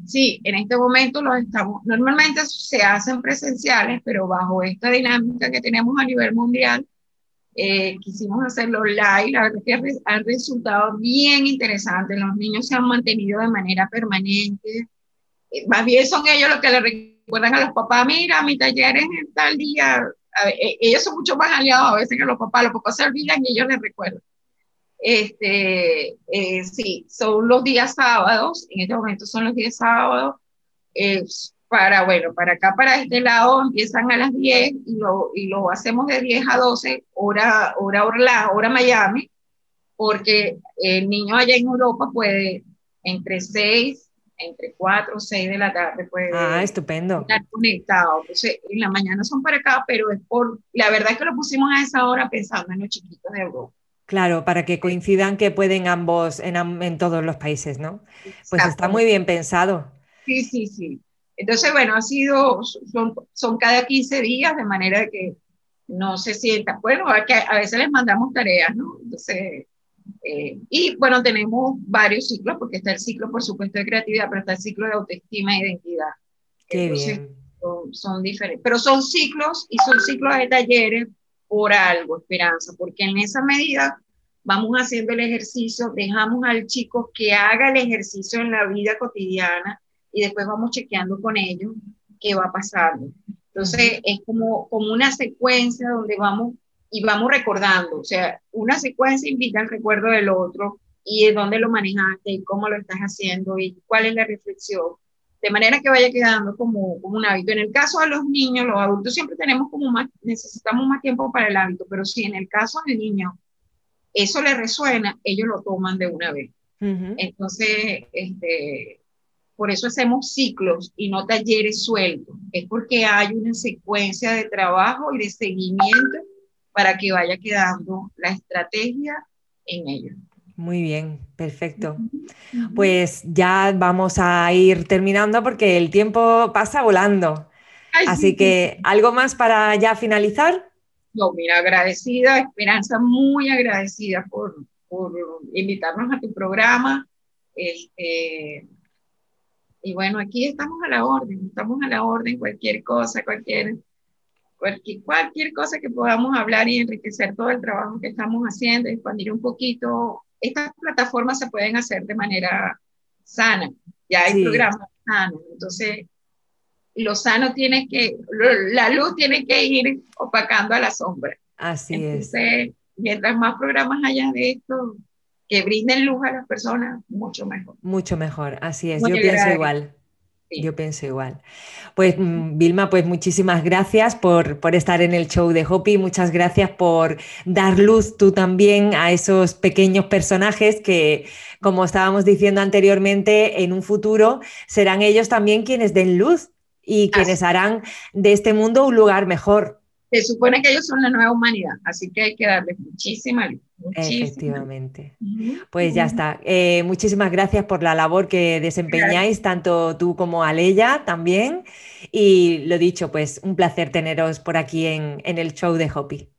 Sí, en este momento los estamos, normalmente se hacen presenciales, pero bajo esta dinámica que tenemos a nivel mundial, eh, quisimos hacerlo live, la verdad que ha resultado bien interesante, los niños se han mantenido de manera permanente, más bien son ellos los que le recuerdan a los papás, mira, mi taller es en tal día, e, ellos son mucho más aliados a veces que los papás, los papás se olvidan y ellos les recuerdan. Este, eh, sí, son los días sábados, en este momento son los días sábados, para, bueno, para acá, para este lado, empiezan a las 10 y lo, y lo hacemos de 10 a 12, hora, hora Orlando, hora Miami, porque el niño allá en Europa puede entre 6, entre 4 o 6 de la tarde puede ah, estupendo. estar conectado. Entonces, en la mañana son para acá, pero es por, la verdad es que lo pusimos a esa hora pensando en los chiquitos de Europa. Claro, para que coincidan que pueden ambos en, en todos los países, ¿no? Pues está muy bien pensado. Sí, sí, sí. Entonces, bueno, ha sido, son, son cada 15 días, de manera que no se sienta, bueno, a, que a veces les mandamos tareas, ¿no? Entonces, eh, y bueno, tenemos varios ciclos, porque está el ciclo, por supuesto, de creatividad, pero está el ciclo de autoestima e identidad. Qué bien. Son, son, diferentes, pero son ciclos y son ciclos de talleres por algo, esperanza, porque en esa medida vamos haciendo el ejercicio, dejamos al chico que haga el ejercicio en la vida cotidiana y después vamos chequeando con ellos qué va pasando. Entonces es como, como una secuencia donde vamos y vamos recordando, o sea, una secuencia invita al recuerdo del otro y de dónde lo manejaste y cómo lo estás haciendo y cuál es la reflexión, de manera que vaya quedando como, como un hábito. En el caso de los niños, los adultos siempre tenemos como más, necesitamos más tiempo para el hábito, pero si en el caso del niño eso le resuena, ellos lo toman de una vez. Entonces, este, por eso hacemos ciclos y no talleres sueltos. Es porque hay una secuencia de trabajo y de seguimiento para que vaya quedando la estrategia en ello. Muy bien, perfecto. Pues ya vamos a ir terminando porque el tiempo pasa volando. Así que, ¿algo más para ya finalizar? No, mira, agradecida, Esperanza, muy agradecida por, por invitarnos a tu programa. Este, y bueno, aquí estamos a la orden, estamos a la orden, cualquier cosa, cualquier, cualquier, cualquier cosa que podamos hablar y enriquecer todo el trabajo que estamos haciendo, expandir un poquito. Estas plataformas se pueden hacer de manera sana, ya hay programas sanos, entonces lo sano tiene que, la luz tiene que ir opacando a la sombra. Así entonces, Mientras más programas haya de esto, que brinden luz a las personas, mucho mejor. Mucho mejor, así es. Yo pienso igual. Yo pienso igual. Pues mm, Vilma, pues muchísimas gracias por, por, estar en el show de Hopi, muchas gracias por dar luz tú también a esos pequeños personajes que, como estábamos diciendo anteriormente, en un futuro serán ellos también quienes den luz y quienes harán de este mundo un lugar mejor se supone que ellos son la nueva humanidad, así que hay que darles muchísima luz. Efectivamente. Pues ya está. Eh, muchísimas gracias por la labor que desempeñáis, tanto tú como Aleya también. Y lo dicho, pues un placer teneros por aquí en, el show de Hopi.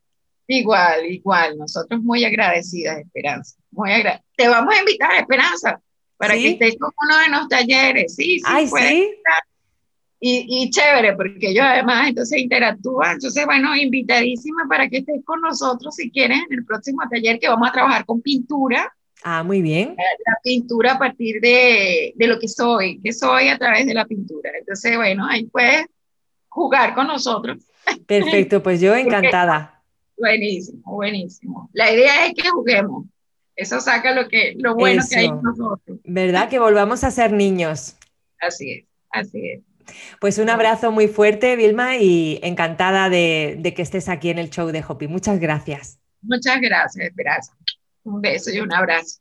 Igual, igual. Nosotros muy agradecidas, Esperanza. Muy Te vamos a invitar, Esperanza, para que estés con uno de los talleres. Sí, sí. Ay, sí. Y, chévere, porque yo además entonces interactúa. Entonces, bueno, invitadísima para que estés con nosotros si quieres en el próximo taller que vamos a trabajar con pintura. Ah, muy bien. La pintura a partir de, de lo que soy, que soy a través de la pintura. Entonces, bueno, ahí puedes jugar con nosotros. Perfecto, pues yo encantada. buenísimo, buenísimo. La idea es que juguemos. Eso saca lo, que, lo bueno que hay en nosotros. ¿Verdad? Que volvamos a ser niños. Así es, así es. Pues un abrazo muy fuerte, Vilma, y encantada de, que estés aquí en el show de Hopi. Muchas gracias. Muchas gracias, Esperanza. Un beso y un abrazo.